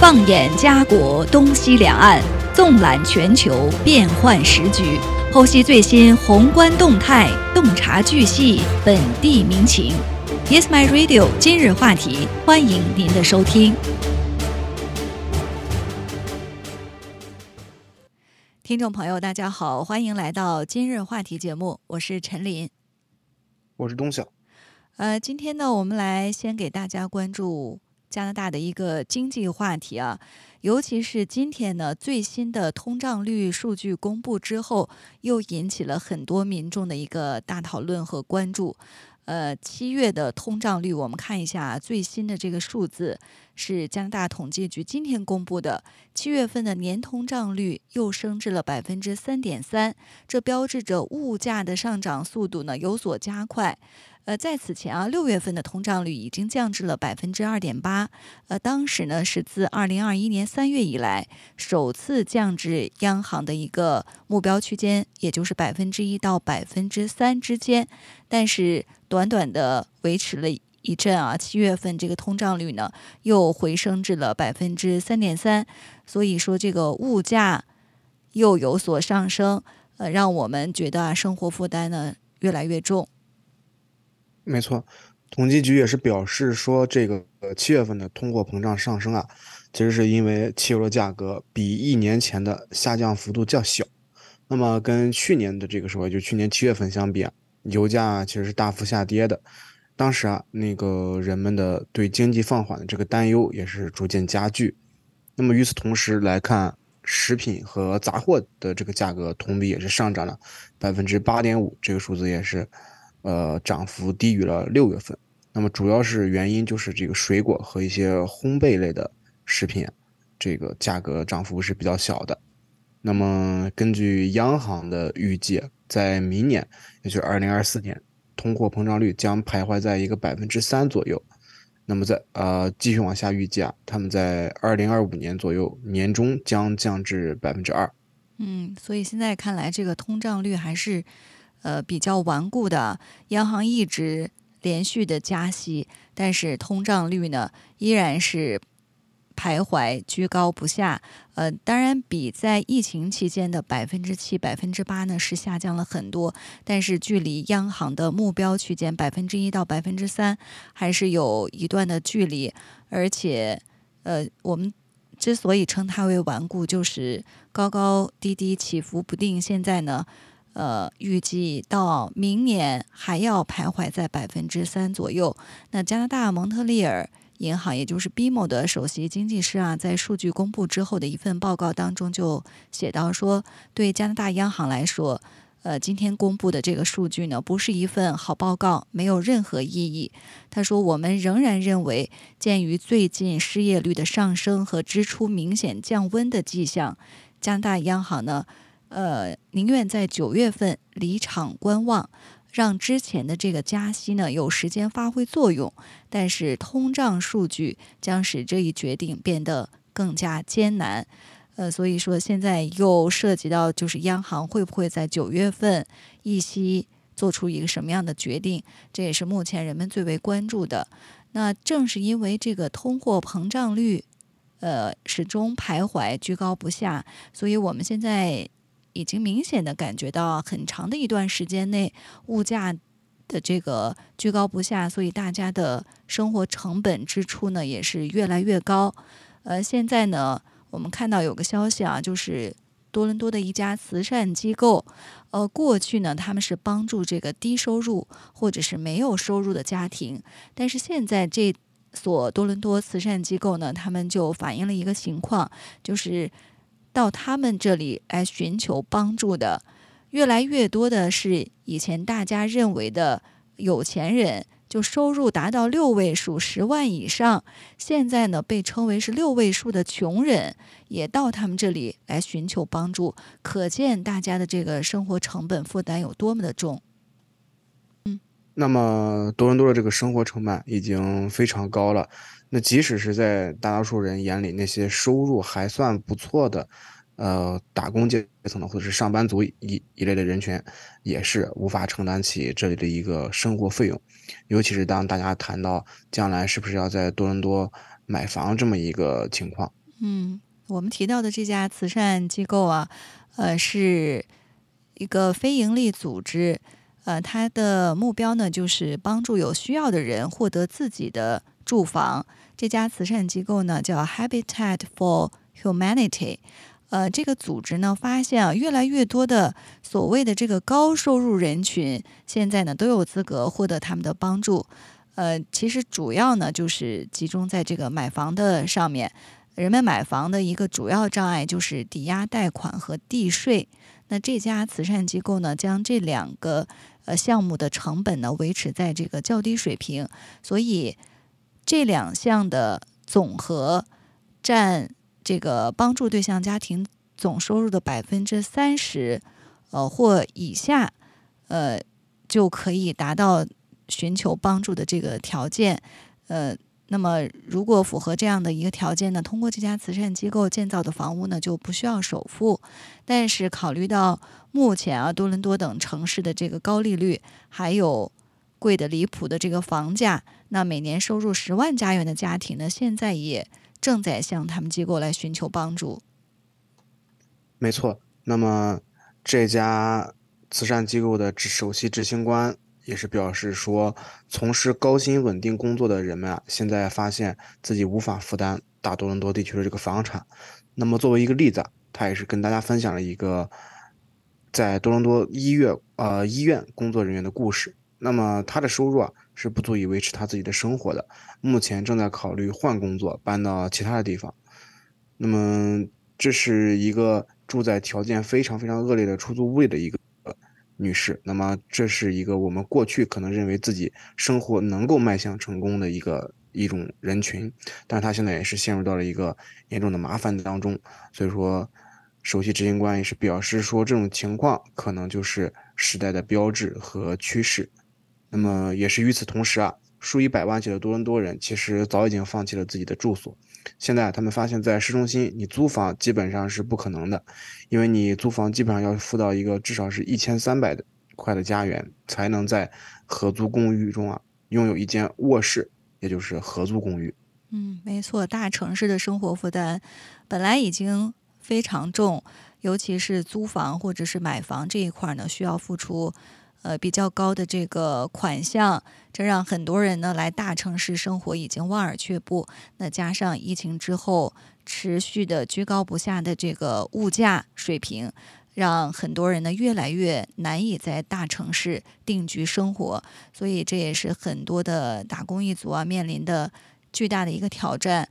放眼家国东西两岸，纵览全球变幻时局，剖析最新宏观动态，洞察巨细本地民情。Yes, my radio。今日话题，欢迎您的收听。听众朋友，大家好，欢迎来到今日话题节目，我是陈琳，我是东晓。呃，今天呢，我们来先给大家关注。加拿大的一个经济话题啊，尤其是今天呢，最新的通胀率数据公布之后，又引起了很多民众的一个大讨论和关注。呃，七月的通胀率，我们看一下最新的这个数字，是加拿大统计局今天公布的，七月份的年通胀率又升至了百分之三点三，这标志着物价的上涨速度呢有所加快。呃，在此前啊，六月份的通胀率已经降至了百分之二点八，呃，当时呢是自二零二一年三月以来首次降至央行的一个目标区间，也就是百分之一到百分之三之间。但是短短的维持了一阵啊，七月份这个通胀率呢又回升至了百分之三点三，所以说这个物价又有所上升，呃，让我们觉得啊，生活负担呢越来越重。没错，统计局也是表示说，这个七月份的通货膨胀上升啊，其实是因为汽油的价格比一年前的下降幅度较小。那么跟去年的这个时候，就去年七月份相比啊，油价其实是大幅下跌的。当时啊，那个人们的对经济放缓的这个担忧也是逐渐加剧。那么与此同时来看，食品和杂货的这个价格同比也是上涨了百分之八点五，这个数字也是。呃，涨幅低于了六月份。那么主要是原因就是这个水果和一些烘焙类的食品，这个价格涨幅是比较小的。那么根据央行的预计，在明年，也就是二零二四年，通货膨胀率将徘徊在一个百分之三左右。那么在呃继续往下预计啊，他们在二零二五年左右年中将降至百分之二。嗯，所以现在看来，这个通胀率还是。呃，比较顽固的央行一直连续的加息，但是通胀率呢依然是徘徊居高不下。呃，当然比在疫情期间的百分之七、百分之八呢是下降了很多，但是距离央行的目标区间百分之一到百分之三还是有一段的距离。而且，呃，我们之所以称它为顽固，就是高高低低、起伏不定。现在呢？呃，预计到明年还要徘徊在百分之三左右。那加拿大蒙特利尔银行，也就是 BMO 的首席经济师啊，在数据公布之后的一份报告当中就写到说，对加拿大央行来说，呃，今天公布的这个数据呢，不是一份好报告，没有任何意义。他说，我们仍然认为，鉴于最近失业率的上升和支出明显降温的迹象，加拿大央行呢。呃，宁愿在九月份离场观望，让之前的这个加息呢有时间发挥作用，但是通胀数据将使这一决定变得更加艰难。呃，所以说现在又涉及到就是央行会不会在九月份议息做出一个什么样的决定，这也是目前人们最为关注的。那正是因为这个通货膨胀率，呃，始终徘徊居高不下，所以我们现在。已经明显的感觉到很长的一段时间内物价的这个居高不下，所以大家的生活成本支出呢也是越来越高。呃，现在呢，我们看到有个消息啊，就是多伦多的一家慈善机构，呃，过去呢他们是帮助这个低收入或者是没有收入的家庭，但是现在这所多伦多慈善机构呢，他们就反映了一个情况，就是。到他们这里来寻求帮助的，越来越多的是以前大家认为的有钱人，就收入达到六位数、十万以上。现在呢，被称为是六位数的穷人，也到他们这里来寻求帮助。可见大家的这个生活成本负担有多么的重。嗯，那么多伦多的这个生活成本已经非常高了。那即使是在大多数人眼里，那些收入还算不错的，呃，打工阶层的或者是上班族一一类的人群，也是无法承担起这里的一个生活费用。尤其是当大家谈到将来是不是要在多伦多买房这么一个情况。嗯，我们提到的这家慈善机构啊，呃，是一个非营利组织，呃，它的目标呢就是帮助有需要的人获得自己的住房。这家慈善机构呢叫 Habitat for Humanity。呃，这个组织呢发现啊，越来越多的所谓的这个高收入人群，现在呢都有资格获得他们的帮助。呃，其实主要呢就是集中在这个买房的上面。人们买房的一个主要障碍就是抵押贷款和地税。那这家慈善机构呢，将这两个呃项目的成本呢维持在这个较低水平，所以这两项的总和占。这个帮助对象家庭总收入的百分之三十，呃或以下，呃就可以达到寻求帮助的这个条件。呃，那么如果符合这样的一个条件呢，通过这家慈善机构建造的房屋呢就不需要首付。但是考虑到目前啊多伦多等城市的这个高利率，还有贵的离谱的这个房价，那每年收入十万加元的家庭呢，现在也。正在向他们机构来寻求帮助。没错，那么这家慈善机构的首席执行官也是表示说，从事高薪稳定工作的人们啊，现在发现自己无法负担大多伦多地区的这个房产。那么作为一个例子，他也是跟大家分享了一个在多伦多医院呃医院工作人员的故事。那么他的收入啊。是不足以维持他自己的生活的，目前正在考虑换工作，搬到其他的地方。那么，这是一个住在条件非常非常恶劣的出租屋里的一个女士。那么，这是一个我们过去可能认为自己生活能够迈向成功的一个一种人群，但是她现在也是陷入到了一个严重的麻烦当中。所以说，首席执行官也是表示说，这种情况可能就是时代的标志和趋势。那么也是与此同时啊，数以百万计的多伦多人其实早已经放弃了自己的住所。现在他们发现，在市中心，你租房基本上是不可能的，因为你租房基本上要付到一个至少是一千三百的块的加元，才能在合租公寓中啊拥有一间卧室，也就是合租公寓。嗯，没错，大城市的生活负担本来已经非常重，尤其是租房或者是买房这一块呢，需要付出。呃，比较高的这个款项，这让很多人呢来大城市生活已经望而却步。那加上疫情之后持续的居高不下的这个物价水平，让很多人呢越来越难以在大城市定居生活。所以这也是很多的打工一族啊面临的。巨大的一个挑战。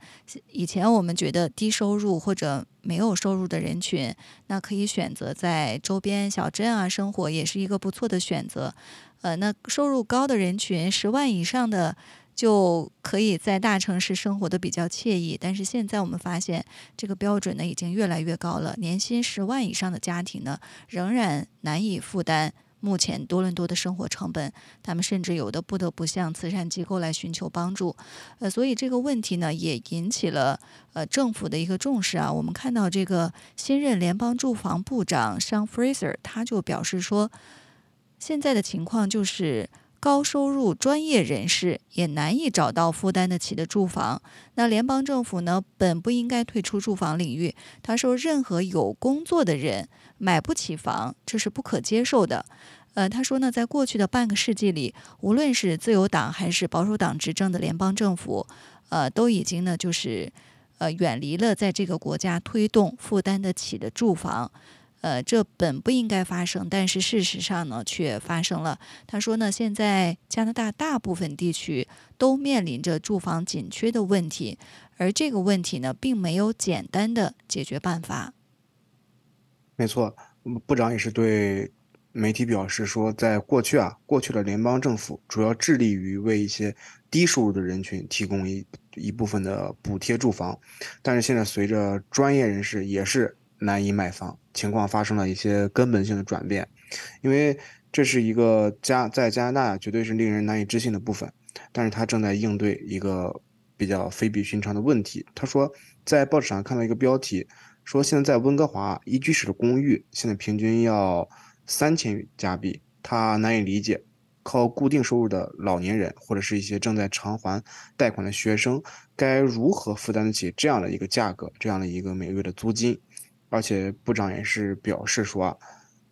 以前我们觉得低收入或者没有收入的人群，那可以选择在周边小镇啊生活，也是一个不错的选择。呃，那收入高的人群，十万以上的就可以在大城市生活的比较惬意。但是现在我们发现，这个标准呢已经越来越高了，年薪十万以上的家庭呢仍然难以负担。目前多伦多的生活成本，他们甚至有的不得不向慈善机构来寻求帮助，呃，所以这个问题呢也引起了呃政府的一个重视啊。我们看到这个新任联邦住房部长 Sean Fraser 他就表示说，现在的情况就是高收入专业人士也难以找到负担得起的住房。那联邦政府呢本不应该退出住房领域。他说，任何有工作的人。买不起房，这是不可接受的。呃，他说呢，在过去的半个世纪里，无论是自由党还是保守党执政的联邦政府，呃，都已经呢，就是呃，远离了在这个国家推动负担得起的住房。呃，这本不应该发生，但是事实上呢，却发生了。他说呢，现在加拿大大部分地区都面临着住房紧缺的问题，而这个问题呢，并没有简单的解决办法。没错，部长也是对媒体表示说，在过去啊，过去的联邦政府主要致力于为一些低收入的人群提供一一部分的补贴住房，但是现在随着专业人士也是难以买房，情况发生了一些根本性的转变，因为这是一个加在加拿大绝对是令人难以置信的部分，但是他正在应对一个比较非比寻常的问题。他说，在报纸上看到一个标题。说现在在温哥华一居室的公寓现在平均要三千加币，他难以理解靠固定收入的老年人，或者是一些正在偿还贷款的学生，该如何负担得起这样的一个价格，这样的一个每个月的租金？而且部长也是表示说啊，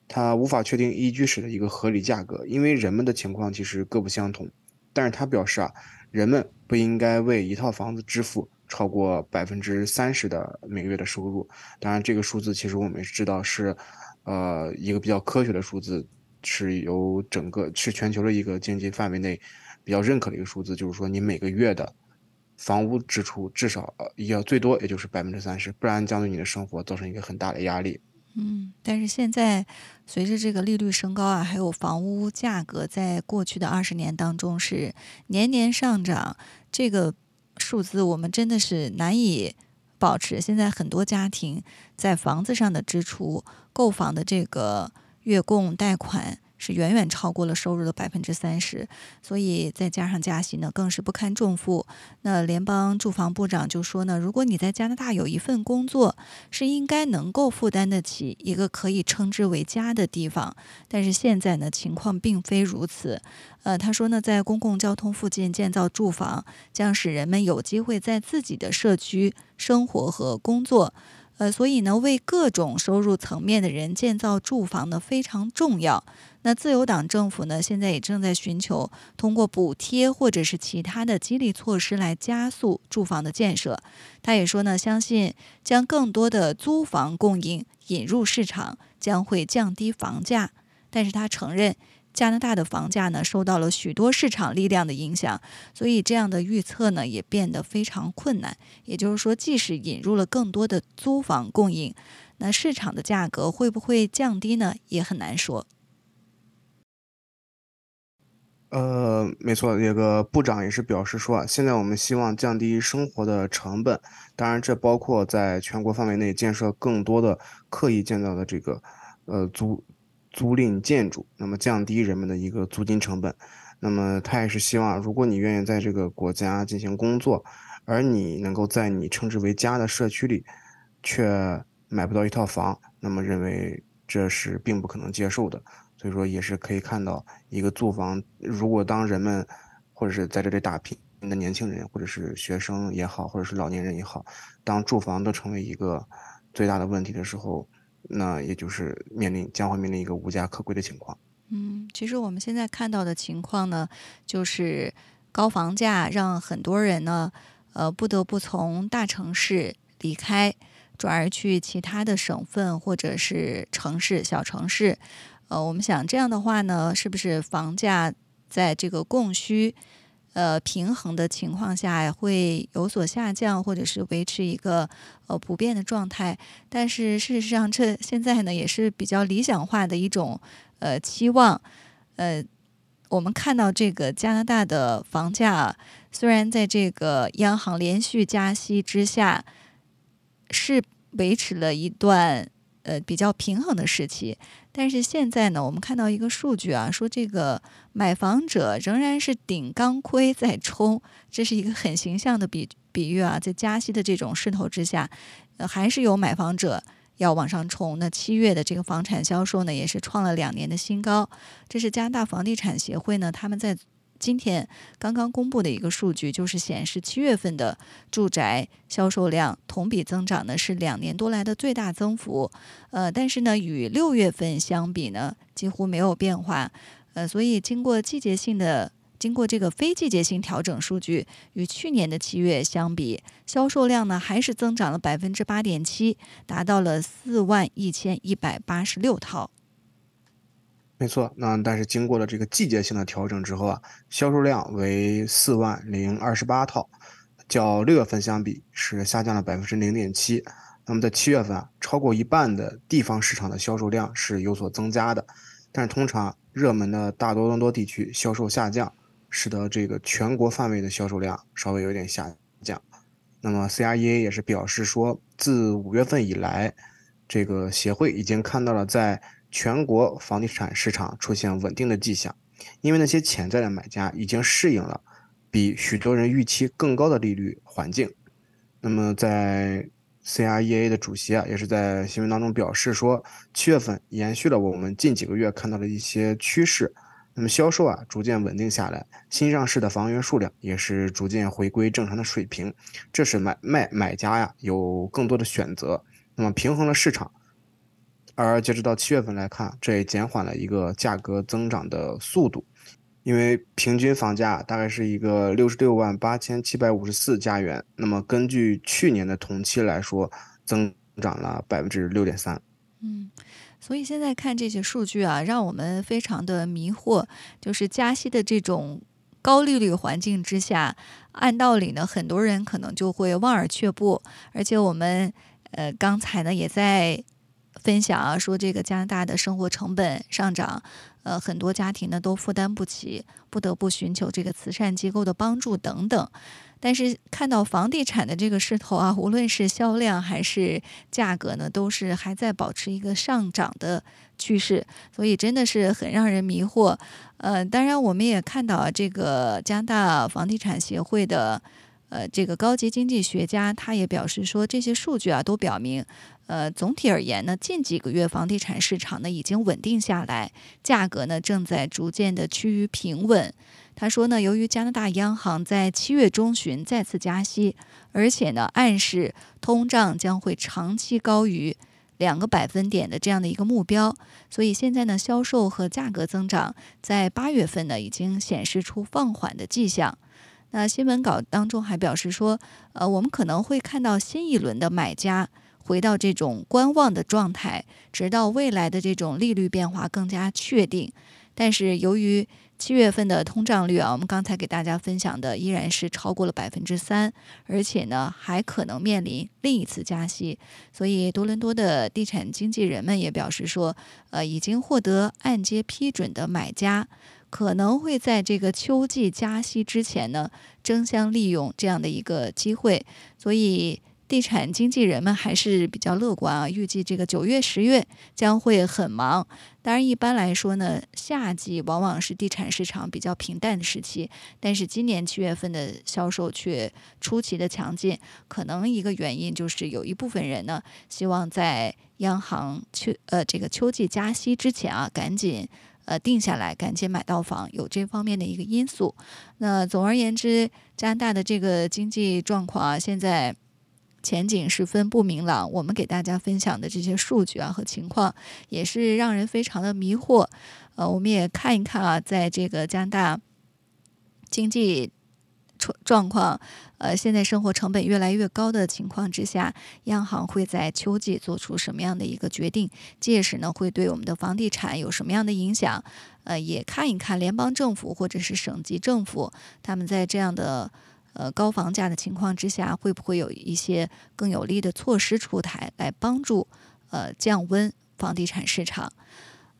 他无法确定一居室的一个合理价格，因为人们的情况其实各不相同。但是他表示啊，人们不应该为一套房子支付超过百分之三十的每个月的收入。当然，这个数字其实我们知道是，呃，一个比较科学的数字。是由整个是全球的一个经济范围内比较认可的一个数字，就是说你每个月的房屋支出至少要最多也就是百分之三十，不然将对你的生活造成一个很大的压力。嗯，但是现在随着这个利率升高啊，还有房屋价格在过去的二十年当中是年年上涨，这个数字我们真的是难以保持。现在很多家庭在房子上的支出、购房的这个。月供贷款是远远超过了收入的百分之三十，所以再加上加息呢，更是不堪重负。那联邦住房部长就说呢，如果你在加拿大有一份工作，是应该能够负担得起一个可以称之为家的地方。但是现在呢，情况并非如此。呃，他说呢，在公共交通附近建造住房，将使人们有机会在自己的社区生活和工作。呃，所以呢，为各种收入层面的人建造住房呢非常重要。那自由党政府呢，现在也正在寻求通过补贴或者是其他的激励措施来加速住房的建设。他也说呢，相信将更多的租房供应引入市场将会降低房价，但是他承认。加拿大的房价呢，受到了许多市场力量的影响，所以这样的预测呢，也变得非常困难。也就是说，即使引入了更多的租房供应，那市场的价格会不会降低呢？也很难说。呃，没错，这个部长也是表示说，现在我们希望降低生活的成本，当然这包括在全国范围内建设更多的刻意建造的这个呃租。租赁建筑，那么降低人们的一个租金成本。那么他也是希望，如果你愿意在这个国家进行工作，而你能够在你称之为家的社区里，却买不到一套房，那么认为这是并不可能接受的。所以说，也是可以看到一个住房，如果当人们或者是在这里打拼的年轻人，或者是学生也好，或者是老年人也好，当住房都成为一个最大的问题的时候。那也就是面临将会面临一个无家可归的情况。嗯，其实我们现在看到的情况呢，就是高房价让很多人呢，呃，不得不从大城市离开，转而去其他的省份或者是城市、小城市。呃，我们想这样的话呢，是不是房价在这个供需？呃，平衡的情况下会有所下降，或者是维持一个呃不变的状态。但是事实上，这现在呢也是比较理想化的一种呃期望。呃，我们看到这个加拿大的房价，虽然在这个央行连续加息之下，是维持了一段。呃，比较平衡的时期，但是现在呢，我们看到一个数据啊，说这个买房者仍然是顶钢盔在冲，这是一个很形象的比比喻啊，在加息的这种势头之下，呃，还是有买房者要往上冲。那七月的这个房产销售呢，也是创了两年的新高，这是加拿大房地产协会呢，他们在。今天刚刚公布的一个数据，就是显示七月份的住宅销售量同比增长呢是两年多来的最大增幅，呃，但是呢与六月份相比呢几乎没有变化，呃，所以经过季节性的经过这个非季节性调整数据，与去年的七月相比，销售量呢还是增长了百分之八点七，达到了四万一千一百八十六套。没错，那但是经过了这个季节性的调整之后啊，销售量为四万零二十八套，较六月份相比是下降了百分之零点七。那么在七月份啊，超过一半的地方市场的销售量是有所增加的，但是通常热门的大多伦多地区销售下降，使得这个全国范围的销售量稍微有点下降。那么 CREA 也是表示说，自五月份以来，这个协会已经看到了在全国房地产市场出现稳定的迹象，因为那些潜在的买家已经适应了比许多人预期更高的利率环境。那么，在 CREA 的主席啊，也是在新闻当中表示说，七月份延续了我们近几个月看到的一些趋势。那么销售啊逐渐稳定下来，新上市的房源数量也是逐渐回归正常的水平，这是买卖买家呀有更多的选择，那么平衡了市场。而截止到七月份来看，这也减缓了一个价格增长的速度，因为平均房价大概是一个六十六万八千七百五十四加元，那么根据去年的同期来说，增长了百分之六点三。嗯。所以现在看这些数据啊，让我们非常的迷惑。就是加息的这种高利率环境之下，按道理呢，很多人可能就会望而却步。而且我们呃刚才呢也在分享啊，说这个加拿大的生活成本上涨，呃很多家庭呢都负担不起，不得不寻求这个慈善机构的帮助等等。但是看到房地产的这个势头啊，无论是销量还是价格呢，都是还在保持一个上涨的趋势，所以真的是很让人迷惑。呃，当然我们也看到这个加拿大房地产协会的呃这个高级经济学家，他也表示说，这些数据啊都表明，呃总体而言呢，近几个月房地产市场呢已经稳定下来，价格呢正在逐渐的趋于平稳。他说呢，由于加拿大央行在七月中旬再次加息，而且呢暗示通胀将会长期高于两个百分点的这样的一个目标，所以现在呢销售和价格增长在八月份呢已经显示出放缓的迹象。那新闻稿当中还表示说，呃，我们可能会看到新一轮的买家回到这种观望的状态，直到未来的这种利率变化更加确定。但是由于七月份的通胀率啊，我们刚才给大家分享的依然是超过了百分之三，而且呢还可能面临另一次加息。所以多伦多的地产经纪人们也表示说，呃，已经获得按揭批准的买家可能会在这个秋季加息之前呢，争相利用这样的一个机会。所以。地产经纪人们还是比较乐观啊，预计这个九月、十月将会很忙。当然，一般来说呢，夏季往往是地产市场比较平淡的时期。但是今年七月份的销售却出奇的强劲，可能一个原因就是有一部分人呢，希望在央行秋呃这个秋季加息之前啊，赶紧呃定下来，赶紧买到房，有这方面的一个因素。那总而言之，加拿大的这个经济状况啊，现在。前景十分不明朗，我们给大家分享的这些数据啊和情况，也是让人非常的迷惑。呃，我们也看一看啊，在这个加拿大经济状状况，呃，现在生活成本越来越高的情况之下，央行会在秋季做出什么样的一个决定？届时呢，会对我们的房地产有什么样的影响？呃，也看一看联邦政府或者是省级政府，他们在这样的。呃，高房价的情况之下，会不会有一些更有力的措施出台，来帮助呃降温房地产市场？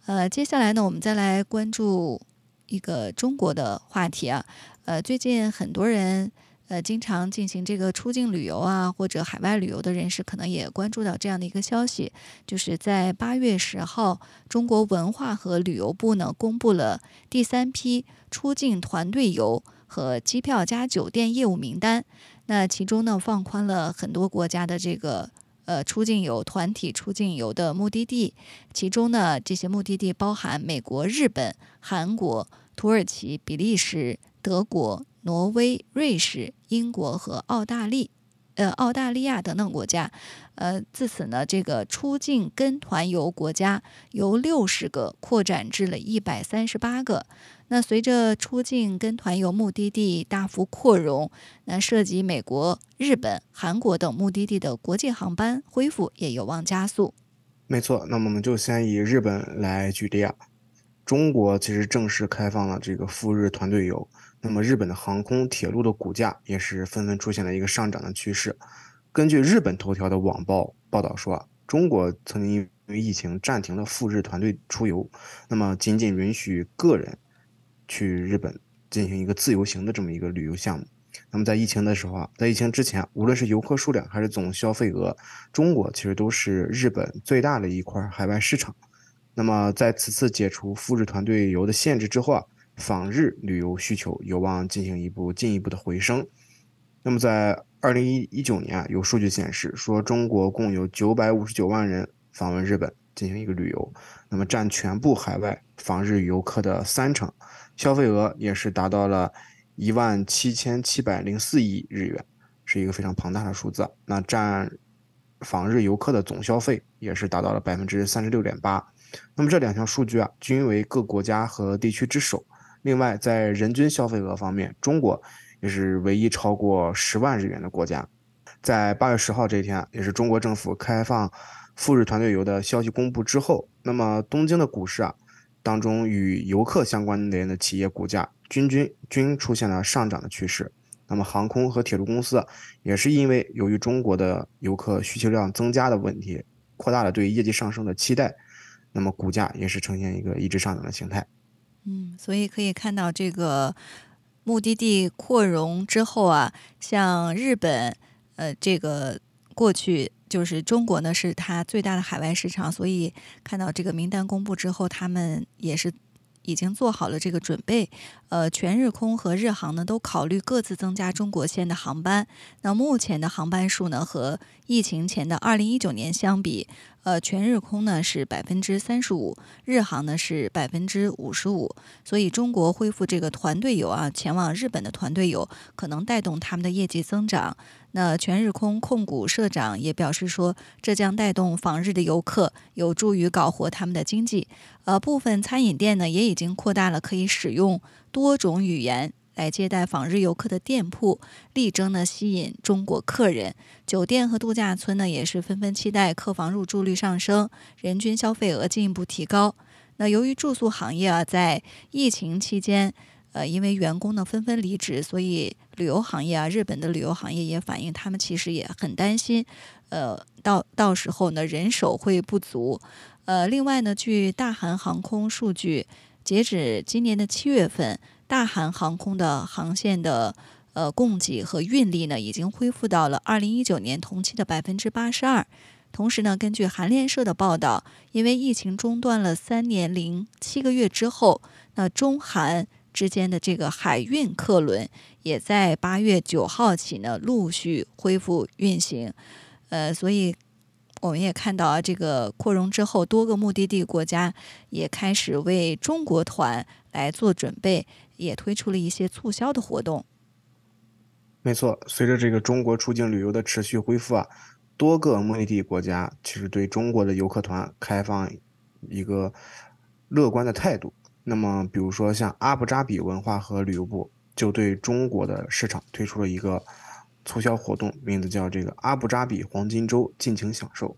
呃，接下来呢，我们再来关注一个中国的话题啊。呃，最近很多人呃经常进行这个出境旅游啊，或者海外旅游的人士，可能也关注到这样的一个消息，就是在八月十号，中国文化和旅游部呢公布了第三批出境团队游。和机票加酒店业务名单，那其中呢放宽了很多国家的这个呃出境游团体出境游的目的地，其中呢这些目的地包含美国、日本、韩国、土耳其、比利时、德国、挪威、瑞士、英国和澳大利呃澳大利亚等等国家，呃自此呢这个出境跟团游国家由六十个扩展至了一百三十八个。那随着出境跟团游目的地大幅扩容，那涉及美国、日本、韩国等目的地的国际航班恢复也有望加速。没错，那么我们就先以日本来举例啊。中国其实正式开放了这个赴日团队游，那么日本的航空、铁路的股价也是纷纷出现了一个上涨的趋势。根据日本头条的网报报道说啊，中国曾经因为疫情暂停了赴日团队出游，那么仅仅允许个人。去日本进行一个自由行的这么一个旅游项目。那么在疫情的时候啊，在疫情之前，无论是游客数量还是总消费额，中国其实都是日本最大的一块海外市场。那么在此次解除赴日团队游的限制之后啊，访日旅游需求有望进行一步进一步的回升。那么在二零一一九年啊，有数据显示说，中国共有九百五十九万人访问日本。进行一个旅游，那么占全部海外访日游客的三成，消费额也是达到了一万七千七百零四亿日元，是一个非常庞大的数字。那占访日游客的总消费也是达到了百分之三十六点八。那么这两项数据啊，均为各国家和地区之首。另外，在人均消费额方面，中国也是唯一超过十万日元的国家。在八月十号这一天，也是中国政府开放赴日团队游的消息公布之后，那么东京的股市啊，当中与游客相关联的企业股价均均均出现了上涨的趋势。那么航空和铁路公司也是因为由于中国的游客需求量增加的问题，扩大了对业绩上升的期待，那么股价也是呈现一个一直上涨的形态。嗯，所以可以看到这个目的地扩容之后啊，像日本，呃，这个过去就是中国呢是它最大的海外市场，所以看到这个名单公布之后，他们也是。已经做好了这个准备，呃，全日空和日航呢都考虑各自增加中国线的航班。那目前的航班数呢和疫情前的二零一九年相比，呃，全日空呢是百分之三十五，日航呢是百分之五十五。所以中国恢复这个团队游啊，前往日本的团队游可能带动他们的业绩增长。那全日空控股社长也表示说，这将带动访日的游客，有助于搞活他们的经济。呃，部分餐饮店呢也已经扩大了可以使用多种语言来接待访日游客的店铺，力争呢吸引中国客人。酒店和度假村呢也是纷纷期待客房入住率上升，人均消费额进一步提高。那由于住宿行业啊在疫情期间。呃，因为员工呢纷纷离职，所以旅游行业啊，日本的旅游行业也反映他们其实也很担心，呃，到到时候呢人手会不足。呃，另外呢，据大韩航空数据，截止今年的七月份，大韩航空的航线的呃供给和运力呢已经恢复到了二零一九年同期的百分之八十二。同时呢，根据韩联社的报道，因为疫情中断了三年零七个月之后，那中韩。之间的这个海运客轮也在八月九号起呢陆续恢复运行，呃，所以我们也看到啊，这个扩容之后，多个目的地国家也开始为中国团来做准备，也推出了一些促销的活动。没错，随着这个中国出境旅游的持续恢复啊，多个目的地国家其实对中国的游客团开放一个乐观的态度。那么，比如说像阿布扎比文化和旅游部就对中国的市场推出了一个促销活动，名字叫这个阿布扎比黄金周尽情享受。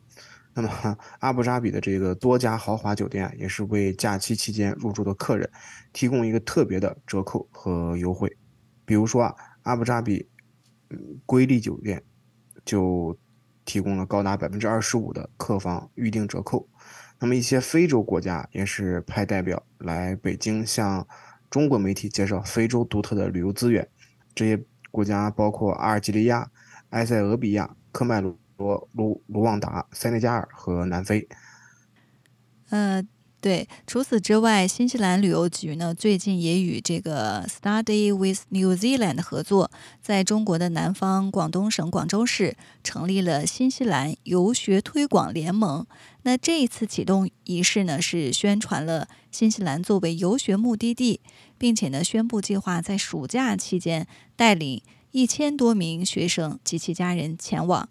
那么，阿布扎比的这个多家豪华酒店也是为假期期间入住的客人提供一个特别的折扣和优惠。比如说啊，阿布扎比嗯瑰丽酒店就提供了高达百分之二十五的客房预订折扣。那么一些非洲国家也是派代表来北京向中国媒体介绍非洲独特的旅游资源。这些国家包括阿尔及利亚、埃塞俄比亚、科迈罗、卢卢旺达、塞内加尔和南非。呃。对，除此之外，新西兰旅游局呢最近也与这个 Study with New Zealand 合作，在中国的南方广东省广州市成立了新西兰游学推广联盟。那这一次启动仪式呢，是宣传了新西兰作为游学目的地，并且呢宣布计划在暑假期间带领一千多名学生及其家人前往。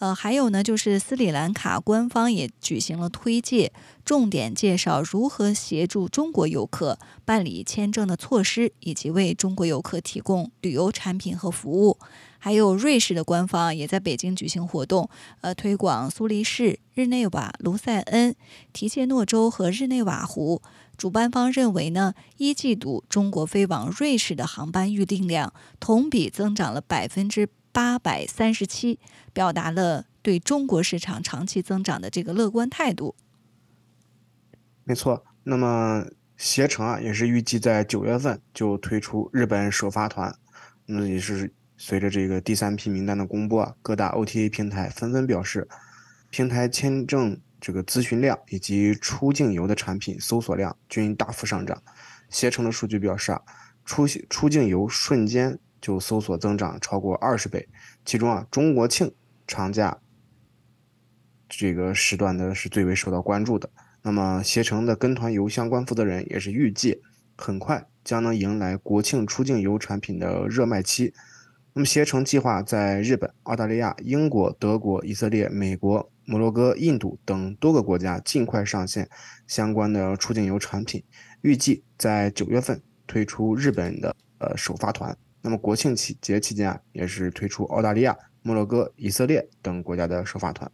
呃，还有呢，就是斯里兰卡官方也举行了推介，重点介绍如何协助中国游客办理签证的措施，以及为中国游客提供旅游产品和服务。还有瑞士的官方也在北京举行活动，呃，推广苏黎世、日内瓦、卢塞恩、提切诺州和日内瓦湖。主办方认为呢，一季度中国飞往瑞士的航班预订量同比增长了百分之。八百三十七，表达了对中国市场长期增长的这个乐观态度。没错，那么携程啊，也是预计在九月份就推出日本首发团。那也是随着这个第三批名单的公布啊，各大 OTA 平台纷纷表示，平台签证这个咨询量以及出境游的产品搜索量均大幅上涨。携程的数据表示啊，出出境游瞬间。就搜索增长超过二十倍，其中啊，中国庆长假这个时段呢是最为受到关注的。那么携程的跟团游相关负责人也是预计，很快将能迎来国庆出境游产品的热卖期。那么携程计划在日本、澳大利亚、英国、德国、以色列、美国、摩洛哥、印度等多个国家尽快上线相关的出境游产品，预计在九月份推出日本的呃首发团。那么国庆期节期间啊，也是推出澳大利亚、摩洛哥、以色列等国家的首发团。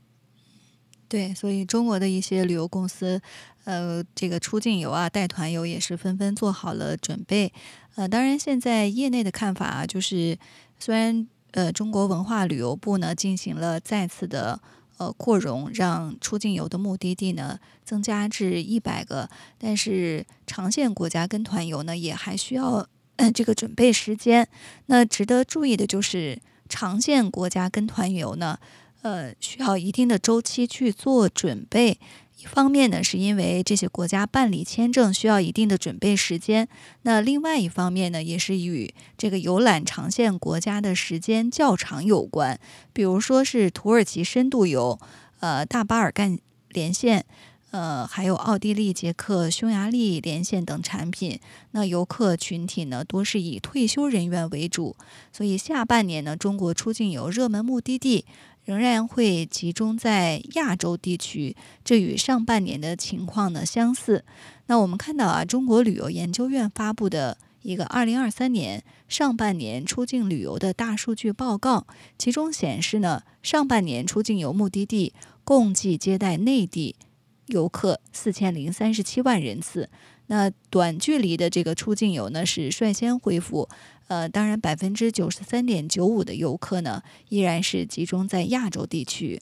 对，所以中国的一些旅游公司，呃，这个出境游啊、带团游也是纷纷做好了准备。呃，当然，现在业内的看法啊，就是虽然呃，中国文化旅游部呢进行了再次的呃扩容，让出境游的目的地呢增加至一百个，但是长线国家跟团游呢也还需要嗯这个准备时间。那值得注意的就是，长线国家跟团游呢。呃，需要一定的周期去做准备。一方面呢，是因为这些国家办理签证需要一定的准备时间；那另外一方面呢，也是与这个游览长线国家的时间较长有关。比如说是土耳其深度游，呃，大巴尔干连线，呃，还有奥地利、捷克、匈牙利连线等产品。那游客群体呢，多是以退休人员为主，所以下半年呢，中国出境游热门目的地。仍然会集中在亚洲地区，这与上半年的情况呢相似。那我们看到啊，中国旅游研究院发布的一个二零二三年上半年出境旅游的大数据报告，其中显示呢，上半年出境游目的地共计接待内地游客四千零三十七万人次。那短距离的这个出境游呢，是率先恢复。呃，当然，百分之九十三点九五的游客呢，依然是集中在亚洲地区。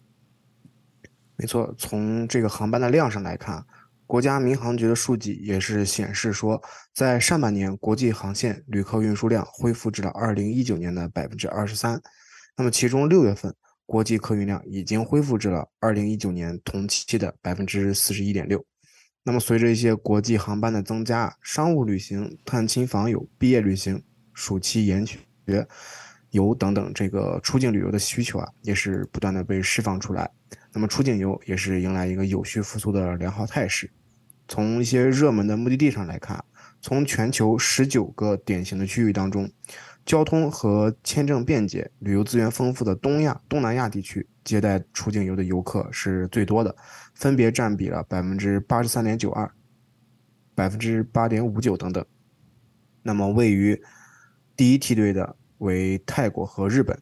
没错，从这个航班的量上来看，国家民航局的数据也是显示说，在上半年国际航线旅客运输量恢复至了二零一九年的百分之二十三。那么，其中六月份国际客运量已经恢复至了二零一九年同期的百分之四十一点六。那么，随着一些国际航班的增加，商务旅行、探亲访友、毕业旅行。暑期研学游等等，这个出境旅游的需求啊，也是不断的被释放出来。那么出境游也是迎来一个有序复苏的良好态势。从一些热门的目的地上来看，从全球十九个典型的区域当中，交通和签证便捷、旅游资源丰富的东亚、东南亚地区接待出境游的游客是最多的，分别占比了百分之八十三点九二、百分之八点五九等等。那么位于第一梯队的为泰国和日本，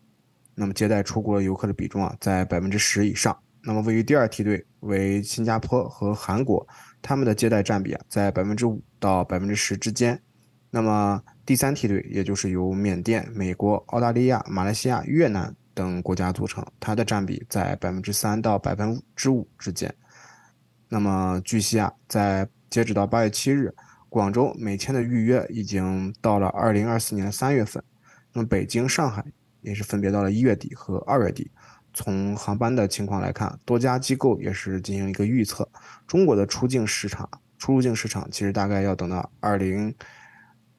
那么接待出国游客的比重啊在百分之十以上。那么位于第二梯队为新加坡和韩国，他们的接待占比啊在百分之五到百分之十之间。那么第三梯队也就是由缅甸、美国、澳大利亚、马来西亚、越南等国家组成，它的占比在百分之三到百分之五之间。那么据悉啊，在截止到八月七日。广州每天的预约已经到了二零二四年三月份，那么北京、上海也是分别到了一月底和二月底。从航班的情况来看，多家机构也是进行一个预测，中国的出境市场、出入境市场其实大概要等到二零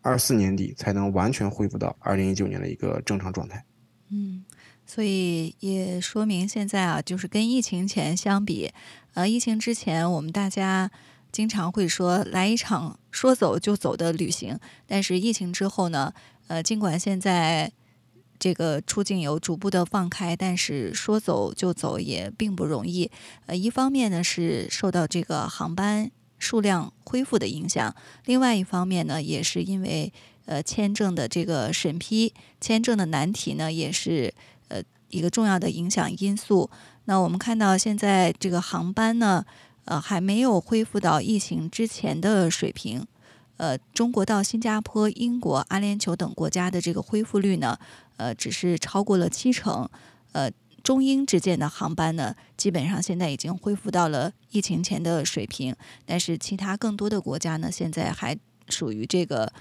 二四年底才能完全恢复到二零一九年的一个正常状态。嗯，所以也说明现在啊，就是跟疫情前相比，呃，疫情之前我们大家。经常会说来一场说走就走的旅行，但是疫情之后呢，呃，尽管现在这个出境游逐步的放开，但是说走就走也并不容易。呃，一方面呢是受到这个航班数量恢复的影响，另外一方面呢也是因为呃签证的这个审批，签证的难题呢也是呃一个重要的影响因素。那我们看到现在这个航班呢。呃，还没有恢复到疫情之前的水平。呃，中国到新加坡、英国、阿联酋等国家的这个恢复率呢，呃，只是超过了七成。呃，中英之间的航班呢，基本上现在已经恢复到了疫情前的水平。但是其他更多的国家呢，现在还属于这个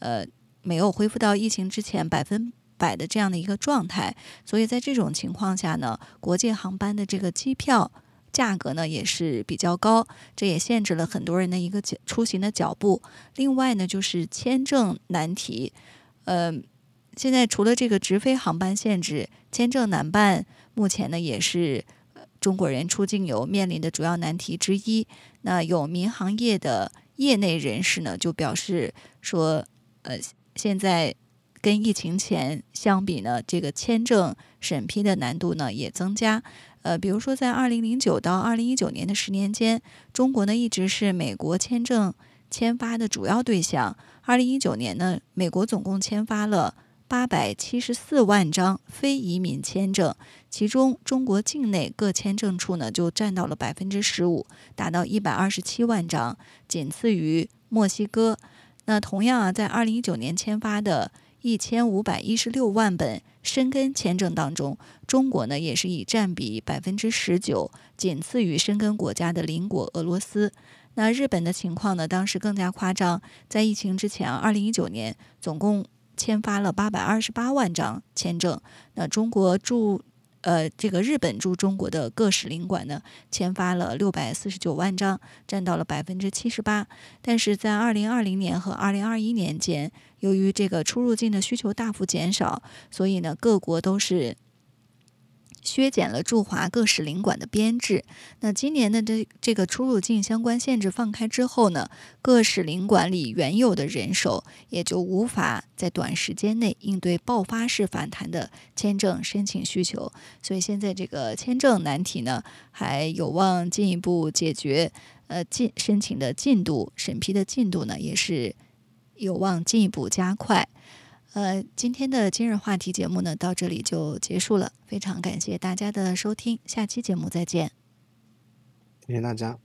呃没有恢复到疫情之前百分百的这样的一个状态。所以在这种情况下呢，国际航班的这个机票。价格呢也是比较高，这也限制了很多人的一个出行的脚步。另外呢，就是签证难题，呃，现在除了这个直飞航班限制，签证难办，目前呢也是中国人出境游面临的主要难题之一。那有民航业的业内人士呢，就表示说，呃，现在跟疫情前相比呢，这个签证审批的难度呢也增加。呃，比如说在二零零九到二零一九年的十年间，中国呢一直是美国签证签发的主要对象。二零一九年呢，美国总共签发了。八百七十四万张非移民签证，其中中国境内各签证处呢就占到了百分之十五，达到一百二十七万张，仅次于墨西哥。那同样啊，在二零一九年签发的一千五百一十六万本申根签证当中，中国呢也是以占比百分之十九，仅次于申根国家的邻国俄罗斯。那日本的情况呢，当时更加夸张，在疫情之前啊，二零一九年总共。签发了八百二十八万张签证，那中国驻呃这个日本驻中国的各使领馆呢，签发了六百四十九万张，占到了百分之七十八。但是在二零二零年和二零二一年间，由于这个出入境的需求大幅减少，所以呢各国都是。削减了驻华各使领馆的编制。那今年的这这个出入境相关限制放开之后呢，各使领馆里原有的人手也就无法在短时间内应对爆发式反弹的签证申请需求。所以现在这个签证难题呢，还有望进一步解决。呃，进申请的进度、审批的进度呢，也是有望进一步加快。呃，今天的今日话题节目呢，到这里就结束了。非常感谢大家的收听，下期节目再见。谢谢大家。